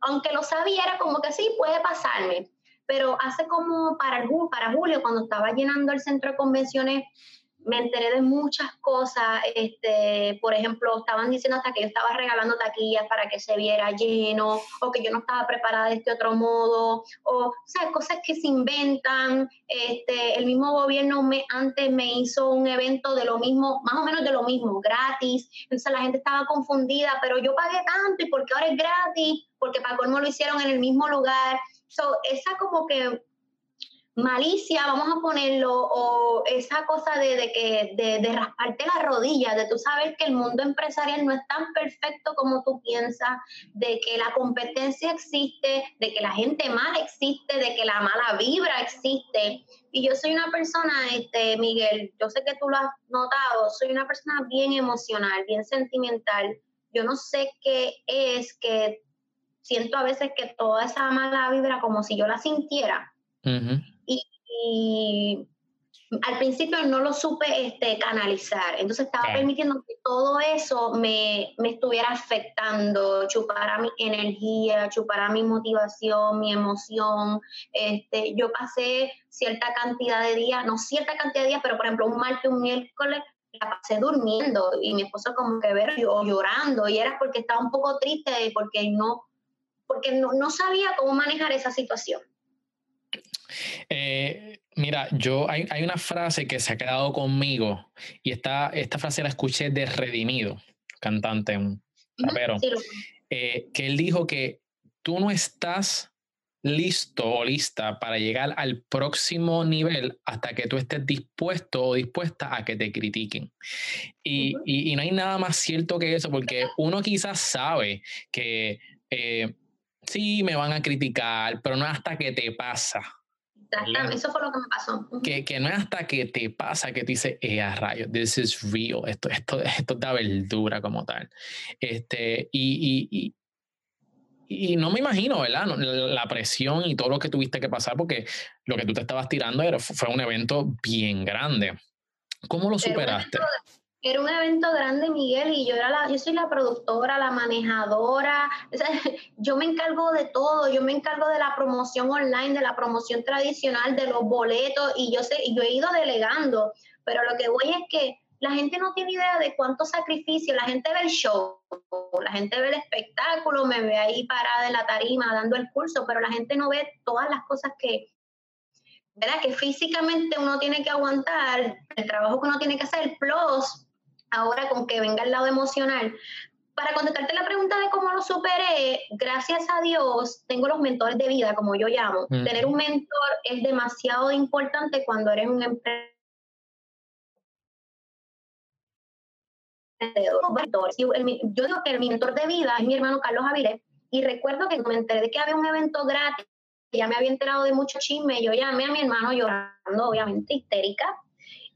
aunque lo sabía, era como que sí, puede pasarme. Pero hace como para, para julio, cuando estaba llenando el centro de convenciones me enteré de muchas cosas, este, por ejemplo, estaban diciendo hasta que yo estaba regalando taquillas para que se viera lleno, o que yo no estaba preparada de este otro modo, o, sea, cosas que se inventan. Este, el mismo gobierno me, antes me hizo un evento de lo mismo, más o menos de lo mismo, gratis. Entonces la gente estaba confundida, pero yo pagué tanto y porque ahora es gratis, porque para colmo lo hicieron en el mismo lugar. So, esa como que malicia, vamos a ponerlo, o esa cosa de, que, de, rasparte la rodilla, de tú saber que el mundo empresarial no es tan perfecto como tú piensas, de que la competencia existe, de que la gente mala existe, de que la mala vibra existe. Y yo soy una persona, este, Miguel, yo sé que tú lo has notado, soy una persona bien emocional, bien sentimental. Yo no sé qué es que siento a veces que toda esa mala vibra como si yo la sintiera y, al principio no lo supe este, canalizar, entonces estaba permitiendo que todo eso me, me, estuviera afectando, chupara mi energía, chupara mi motivación, mi emoción. Este, yo pasé cierta cantidad de días, no cierta cantidad de días, pero por ejemplo un martes, un miércoles, la pasé durmiendo y mi esposo como que ver o llorando y era porque estaba un poco triste porque no porque no, no sabía cómo manejar esa situación. Eh, mira, yo hay, una frase que se ha quedado conmigo y esta, esta frase la escuché de Redimido, cantante, un rapero, eh, que él dijo que tú no estás listo o lista para llegar al próximo nivel hasta que tú estés dispuesto o dispuesta a que te critiquen. Y, y, no hay nada más cierto que eso, porque uno quizás sabe que eh, sí me van a criticar, pero no hasta que te pasa eso fue lo que me pasó. que, que, no es hasta que te pasa que te dice, eh, a rayos, this is real, esto, esto, esto da verdura como tal. Este, y, y, y, y no me imagino, ¿verdad? La presión y todo lo que tuviste que pasar, porque lo que tú te estabas tirando era, fue un evento bien grande. ¿Cómo lo superaste? Era un evento grande, Miguel, y yo era la, yo soy la productora, la manejadora, [laughs] yo me encargo de todo, yo me encargo de la promoción online, de la promoción tradicional, de los boletos, y yo sé, yo he ido delegando, pero lo que voy es que la gente no tiene idea de cuánto sacrificio, la gente ve el show, la gente ve el espectáculo, me ve ahí parada en la tarima dando el curso, pero la gente no ve todas las cosas que, ¿verdad? Que físicamente uno tiene que aguantar, el trabajo que uno tiene que hacer, plus ahora con que venga el lado emocional. Para contestarte la pregunta de cómo lo superé, gracias a Dios tengo los mentores de vida, como yo llamo. Tener un mentor es demasiado importante cuando eres un emprendedor. Yo digo que el mentor de vida es mi hermano Carlos Avilés y recuerdo que me enteré de que había un evento gratis, ya me había enterado de mucho chisme, yo llamé a mi hermano llorando, obviamente histérica,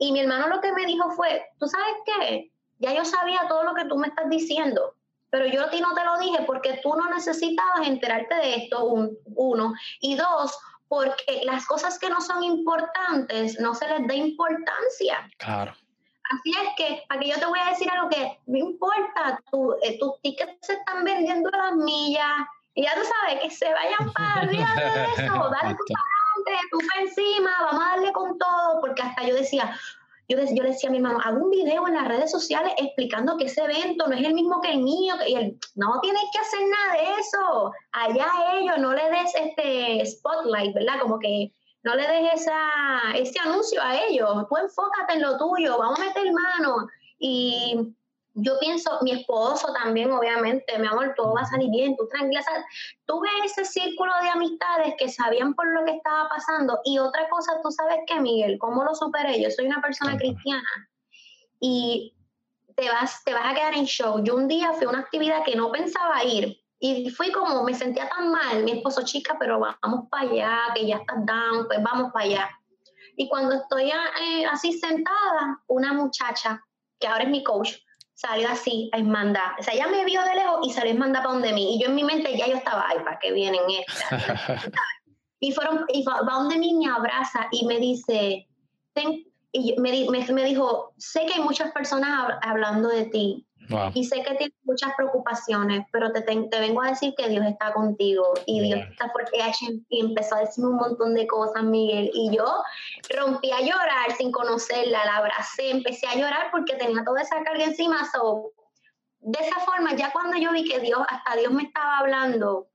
y mi hermano lo que me dijo fue, ¿tú sabes qué? Ya yo sabía todo lo que tú me estás diciendo, pero yo a ti no te lo dije porque tú no necesitabas enterarte de esto, uno. Y dos, porque las cosas que no son importantes no se les da importancia. Claro. Así es que, aquí yo te voy a decir algo que no importa, tu, eh, tus tickets se están vendiendo a las millas, y ya tú sabes que se vayan para arriba de eso, dale tu [laughs] tú encima, vamos a darle con todo, porque hasta yo decía, yo, yo decía a mi mamá, hago un video en las redes sociales explicando que ese evento no es el mismo que el mío, y él, no tienes que hacer nada de eso, allá ellos, no le des este spotlight, ¿verdad? Como que no le des esa, ese anuncio a ellos, tú enfócate en lo tuyo, vamos a meter mano. Y yo pienso, mi esposo también, obviamente, mi amor, todo va a salir bien, tú tranquila. tuve ese círculo de amistades que sabían por lo que estaba pasando. Y otra cosa, tú sabes que, Miguel, ¿cómo lo superé? Yo soy una persona cristiana y te vas, te vas a quedar en show. Yo un día fui a una actividad que no pensaba ir y fui como, me sentía tan mal, mi esposo, chica, pero vamos para allá, que ya estás down, pues vamos para allá. Y cuando estoy eh, así sentada, una muchacha, que ahora es mi coach, salió así a Ismanda. O sea, ella me vio de lejos y salió Ismanda para donde mí. Y yo en mi mente ya yo estaba, ay, ¿para qué vienen estas? [laughs] y fueron, y va donde mí, me abraza y me dice, y me, me, me, dijo, sé que hay muchas personas hablando de ti, Y sé que tienes muchas preocupaciones, pero te, te, vengo a decir que Dios está contigo y Dios está fuerte. Y empezó a decirme un montón de cosas, Miguel. Y yo rompí a llorar sin conocerla, la abracé, empecé a llorar porque tenía toda esa carga encima. de esa forma, ya cuando yo vi que Dios, hasta Dios me estaba hablando,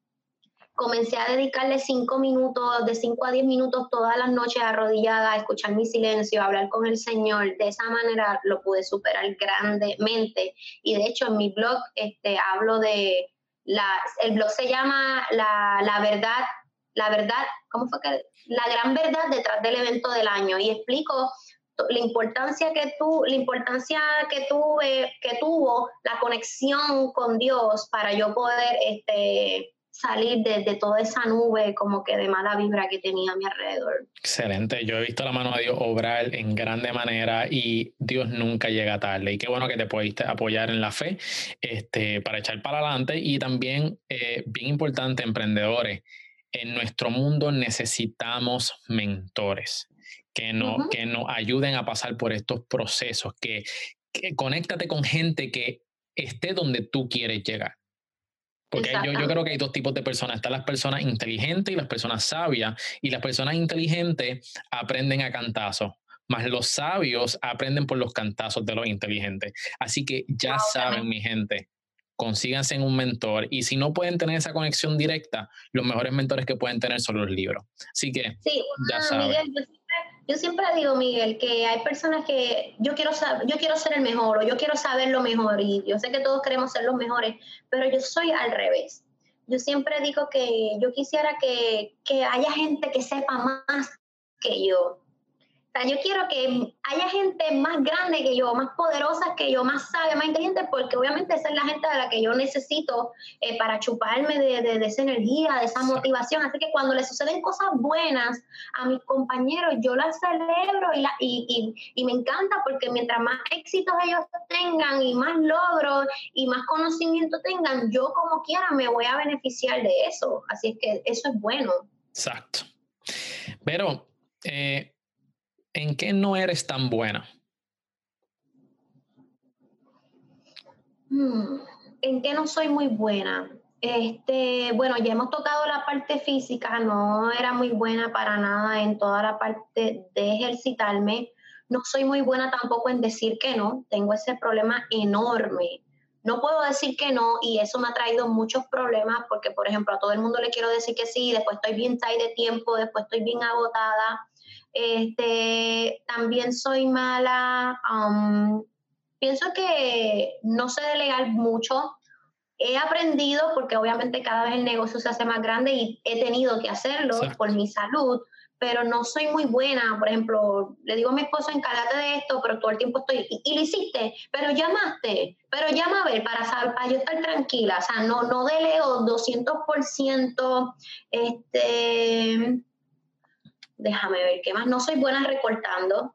comencé a dedicarle cinco minutos, de cinco a diez minutos todas las noches arrodillada, a escuchar mi silencio, a hablar con el Señor. De esa manera lo pude superar grandemente. Y de hecho en mi blog este, hablo de, la, el blog se llama la, la verdad, la verdad, ¿cómo fue que? La gran verdad detrás del evento del año. Y explico la importancia que tu, la importancia que tuve, que tuvo la conexión con Dios para yo poder este, salir de, toda esa nube como que de mala vibra que tenía a mi alrededor. Excelente, yo he visto la mano de Dios obrar en grande manera y Dios nunca llega tarde. Y qué bueno que te pudiste apoyar en la fe este, para echar para adelante. Y también, eh, bien importante, emprendedores, en nuestro mundo necesitamos mentores que, no, que nos ayuden a pasar por estos procesos, que, que conéctate con gente que esté donde tú quieres llegar. Porque yo, yo, creo que hay dos tipos de personas. Están las personas inteligentes y las personas sabias. Y las personas inteligentes aprenden a cantazos, más los sabios aprenden por los cantazos de los inteligentes. Así que ya saben, mi gente, consíganse un mentor. Y si no pueden tener esa conexión directa, los mejores mentores que pueden tener son los libros. Así que ya saben. Yo siempre digo, Miguel, que hay personas que yo quiero, yo quiero ser el mejor o yo quiero saber lo mejor y yo sé que todos queremos ser los mejores, pero yo soy al revés. Yo siempre digo que yo quisiera que, que haya gente que sepa más que yo, yo quiero que haya gente más grande que yo, más poderosa que yo, más sabia, más inteligente, porque obviamente esa es la gente a la que yo necesito eh, para chuparme de, de, esa energía, de esa motivación. Así que cuando le suceden cosas buenas a mis compañeros, yo las celebro y, la, y, y, y me encanta porque mientras más éxitos ellos tengan y más logros y más conocimiento tengan, yo como quiera me voy a beneficiar de eso. Así es que eso es bueno. Exacto. Pero eh, ¿en qué no eres tan buena? Hmm, ¿En qué no soy muy buena? Este, bueno, ya hemos tocado la parte física, no era muy buena para nada en toda la parte de ejercitarme. No soy muy buena tampoco en decir que no, tengo ese problema enorme. No puedo decir que no y eso me ha traído muchos problemas porque, por ejemplo, a todo el mundo le quiero decir que sí, después estoy bien tight de tiempo, después estoy bien agotada este, también soy mala. Um, pienso que no sé delegar mucho. He aprendido porque obviamente cada vez el negocio se hace más grande y he tenido que hacerlo por mi salud, pero no soy muy buena. Por ejemplo, le digo a mi esposo, encárgate de esto, pero todo el tiempo estoy, y, lo hiciste, pero llamaste, pero llama a ver para, saber, para yo estar tranquila. O sea, no, no delego 200%. Este, déjame ver qué más. No soy buena recortando.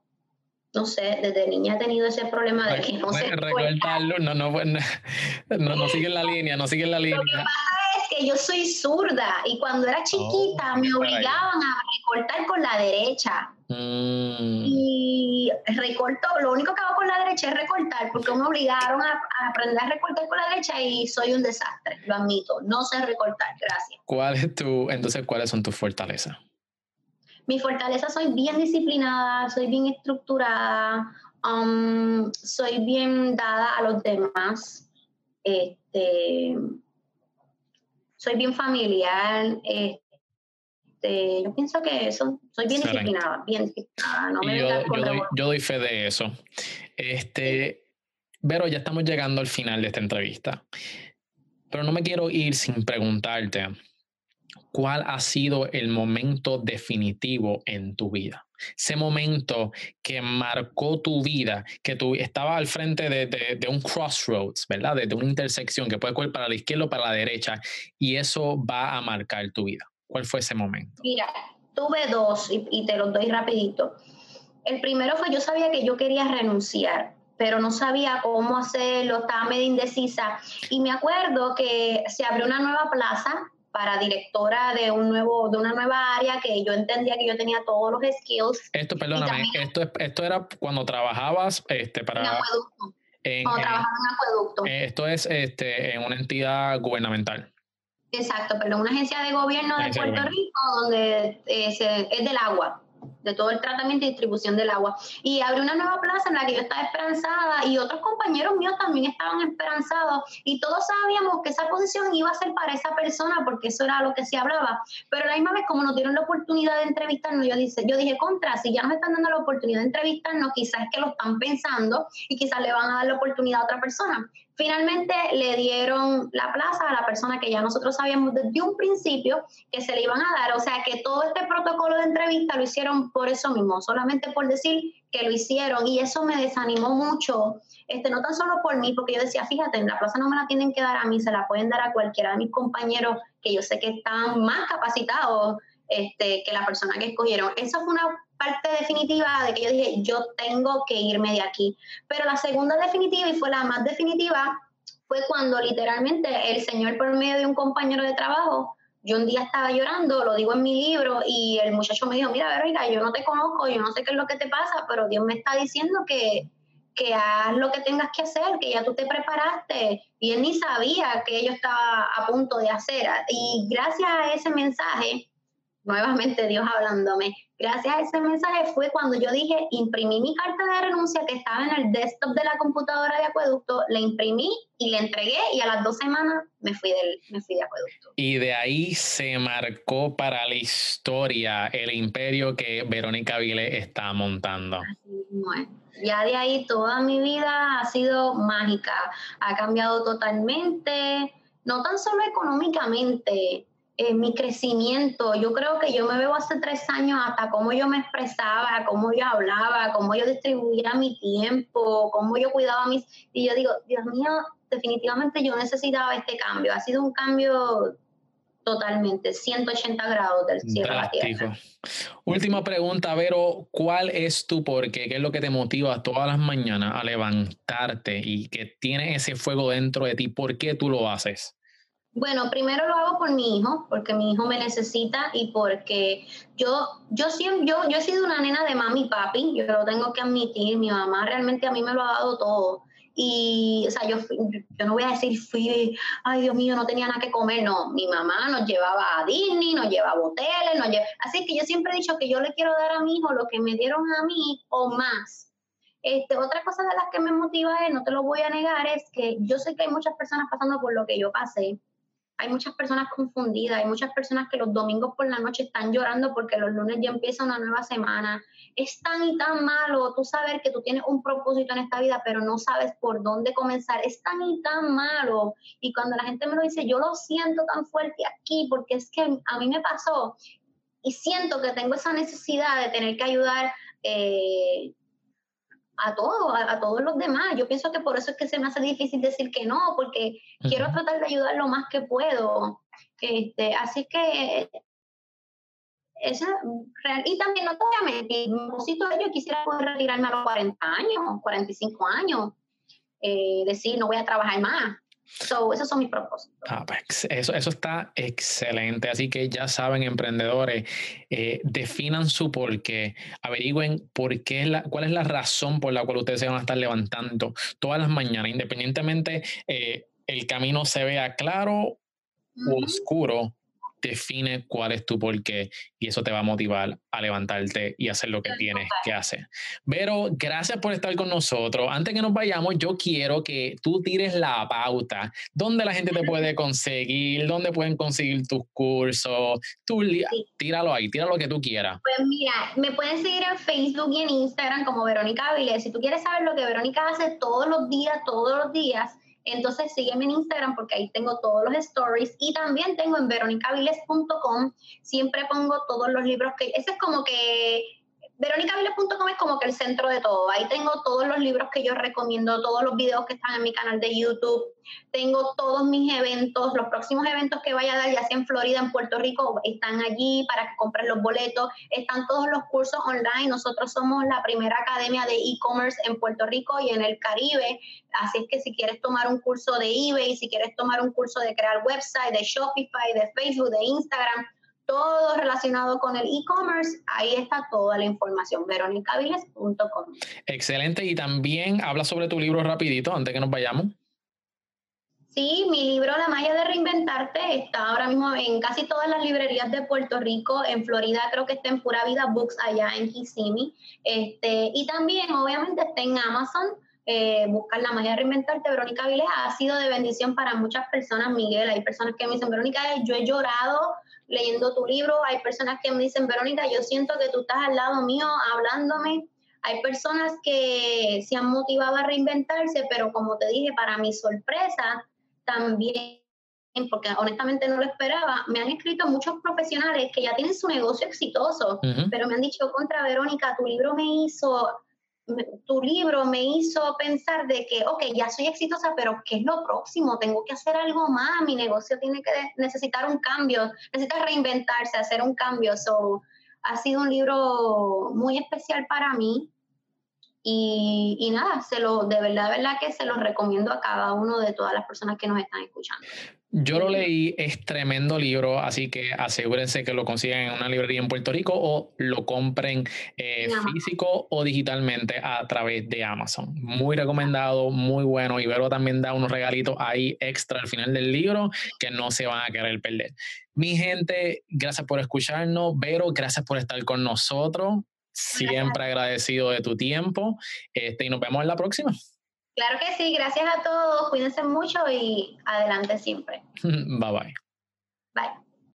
No sé, desde niña he tenido ese problema de que no sé. Recortarlo, no, no, no, [laughs] no, no sigue la línea, no sigue la línea. Lo que pasa es que yo soy zurda y cuando era chiquita oh, me obligaban a recortar con la derecha. Mm. Y recorto, lo único que hago con la derecha es recortar, porque me obligaron a, a, aprender a recortar con la derecha y soy un desastre, lo admito. No sé recortar, gracias. ¿Cuál es tu, entonces, cuáles son tus fortalezas? Mi fortaleza soy bien disciplinada, soy bien estructurada, um, soy bien dada a los demás, este, soy bien familiar, este, yo pienso que eso, soy bien disciplinada, bien disciplinada. No me yo, yo, doy, yo, doy, fe de eso. Este, Vero, ya estamos llegando al final de esta entrevista, pero no me quiero ir sin preguntarte cuál ha sido el momento definitivo en tu vida. Ese momento que marcó tu vida, que tú estabas al frente de, un crossroads, ¿verdad? De, una intersección que puede ir para la izquierda o para la derecha, y eso va a marcar tu vida. ¿Cuál fue ese momento? Mira, tuve dos y, y te los doy rapidito. El primero fue yo sabía que yo quería renunciar, pero no sabía cómo hacerlo, estaba medio indecisa. Y me acuerdo que se abrió una nueva plaza para directora de un nuevo de una nueva área que yo entendía que yo tenía todos los skills. Esto, perdóname, esto, esto era cuando trabajabas este, para... o trabajaba en acueducto. Esto es este, en una entidad gubernamental. Exacto, pero una agencia de gobierno de Puerto Rico donde es del agua de todo el tratamiento y distribución del agua. Y abrió una nueva plaza en la que yo estaba esperanzada y otros compañeros míos también estaban esperanzados y todos sabíamos que esa posición iba a ser para esa persona porque eso era lo que se hablaba. Pero la misma vez, como nos dieron la oportunidad de entrevistarnos, yo, dice, yo dije, contra, si ya nos están dando la oportunidad de entrevistarnos, quizás es que lo están pensando y quizás le van a dar la oportunidad a otra persona. Finalmente le dieron la plaza a la persona que ya nosotros sabíamos desde un principio que se le iban a dar. O sea que todo este protocolo de entrevista lo hicieron por eso mismo, solamente por decir que lo hicieron. Y eso me desanimó mucho, este, no tan solo por mí, porque yo decía, fíjate, en la plaza no me la tienen que dar a mí, se la pueden dar a cualquiera de mis compañeros que yo sé que están más capacitados este, que la persona que escogieron. Esa fue una parte definitiva de que yo dije, yo tengo que irme de aquí. Pero la segunda definitiva, y fue la más definitiva, fue cuando literalmente el señor por medio de un compañero de trabajo, yo un día estaba llorando, lo digo en mi libro, y el muchacho me dijo, mira, Verónica, yo no te conozco, yo no sé qué es lo que te pasa, pero Dios me está diciendo que, que haz lo que tengas que hacer, que ya tú te preparaste. Y él ni sabía que yo estaba a punto de hacer. Y gracias a ese mensaje, nuevamente Dios hablándome. Gracias a ese mensaje fue cuando yo dije, imprimí mi carta de renuncia que estaba en el desktop de la computadora de acueducto, la imprimí y la entregué y a las dos semanas me fui, del, me fui de acueducto. Y de ahí se marcó para la historia el imperio que Verónica Vile está montando. Ya de ahí toda mi vida ha sido mágica, ha cambiado totalmente, no tan solo económicamente, eh, mi crecimiento. Yo creo que yo me veo hace tres años hasta cómo yo me expresaba, cómo yo hablaba, cómo yo distribuía mi tiempo, cómo yo cuidaba mis... Y yo digo, Dios mío, definitivamente yo necesitaba este cambio. Ha sido un cambio totalmente, 180 grados del cielo a la tierra. Última pregunta, Vero, ¿cuál es tu porqué? ¿Qué es lo que te motiva todas las mañanas a levantarte y que tiene ese fuego dentro de ti? ¿Por qué tú lo haces? Bueno, primero lo hago por mi hijo, porque mi hijo me necesita y porque yo, yo siempre, yo, yo he sido una nena de mami y papi, yo lo tengo que admitir, mi mamá realmente a mí me lo ha dado todo. Y, o sea, yo, yo no voy a decir, fui, ay Dios mío, no tenía nada que comer, no, mi mamá nos llevaba a Disney, nos llevaba a hoteles, nos llevaba, así que yo siempre he dicho que yo le quiero dar a mi hijo lo que me dieron a mí o más. Este, otra cosa de las que me motiva es, no te lo voy a negar, es que yo sé que hay muchas personas pasando por lo que yo pasé hay muchas personas confundidas, hay muchas personas que los domingos por la noche están llorando porque los lunes ya empieza una nueva semana. Es tan y tan malo tú saber que tú tienes un propósito en esta vida, pero no sabes por dónde comenzar. Es tan y tan malo. Y cuando la gente me lo dice, yo lo siento tan fuerte aquí porque es que a mí me pasó y siento que tengo esa necesidad de tener que ayudar. Eh, a todos, a, todos los demás. Yo pienso que por eso es que se me hace difícil decir que no, porque quiero tratar de ayudar lo más que puedo. Este, así que esa, y también no te voy a mentir, yo quisiera poder retirarme a los 40 años, 45 años, eh, decir no voy a trabajar más, So, esos son mis propósitos. Ah, pues, eso, eso está excelente. Así que ya saben, emprendedores, eh, definan su porqué, averigüen por qué es la, cuál es la razón por la cual ustedes se van a estar levantando todas las mañanas, independientemente eh, el camino se vea claro o oscuro, define cuál es tu porqué y eso te va a motivar a levantarte y hacer lo que tienes que hacer. Pero gracias por estar con nosotros. Antes que nos vayamos, yo quiero que tú tires la pauta. ¿Dónde la gente te puede conseguir? ¿Dónde pueden conseguir tus cursos? Tú, Tíralo ahí, tira lo que tú quieras. Pues mira, me pueden seguir en Facebook y en Instagram como Verónica Avilés. Si tú quieres saber lo que Verónica hace todos los días, todos los días, entonces sígueme en Instagram porque ahí tengo todos los stories y también tengo en veronicaviles.com, siempre pongo todos los libros que, ese es como que veronicaviles.com es como que el centro de todo. Ahí tengo todos los libros que yo recomiendo, todos los videos que están en mi canal de YouTube. Tengo todos mis eventos, los próximos eventos que vaya a dar, ya sea en Florida, en Puerto Rico, están allí para que compren los boletos. Están todos los cursos online. Nosotros somos la primera academia de e-commerce en Puerto Rico y en el Caribe. Así es que si quieres tomar un curso de eBay, si quieres tomar un curso de crear website, de Shopify, de Facebook, de Instagram, todo relacionado con el e-commerce, ahí está toda la información, veronicaviles.com. Excelente, y también habla sobre tu libro rapidito, antes que nos vayamos. Sí, mi libro La magia de reinventarte está ahora mismo en casi todas las librerías de Puerto Rico. En Florida creo que está en Pura Vida Books allá en Kissimmee. Este, y también obviamente está en Amazon. Eh, buscar la magia de reinventarte, Verónica Viles, ha sido de bendición para muchas personas, Miguel. Hay personas que me dicen, Verónica, yo he llorado leyendo tu libro. Hay personas que me dicen, Verónica, yo siento que tú estás al lado mío hablándome. Hay personas que se han motivado a reinventarse, pero como te dije, para mi sorpresa, también, porque honestamente no lo esperaba, me han escrito muchos profesionales que ya tienen su negocio exitoso, pero me han dicho, contra Verónica, tu libro me hizo, tu libro me hizo pensar de que, ok, ya soy exitosa, pero ¿qué es lo próximo? Tengo que hacer algo más, mi negocio tiene que necesitar un cambio, necesita reinventarse, hacer un cambio. So, ha sido un libro muy especial para mí. Y, y, nada, se lo, de verdad, de verdad que se los recomiendo a cada uno de todas las personas que nos están escuchando. Yo lo leí, es tremendo libro, así que asegúrense que lo consigan en una librería en Puerto Rico o lo compren eh, físico o digitalmente a través de Amazon. Muy recomendado, muy bueno. Y Vero también da unos regalitos ahí extra al final del libro que no se van a querer perder. Mi gente, gracias por escucharnos. Vero, gracias por estar con nosotros. Siempre agradecido de tu tiempo este, y nos vemos en la próxima. Claro que sí, gracias a todos, cuídense mucho y adelante siempre. [laughs] bye bye. Bye.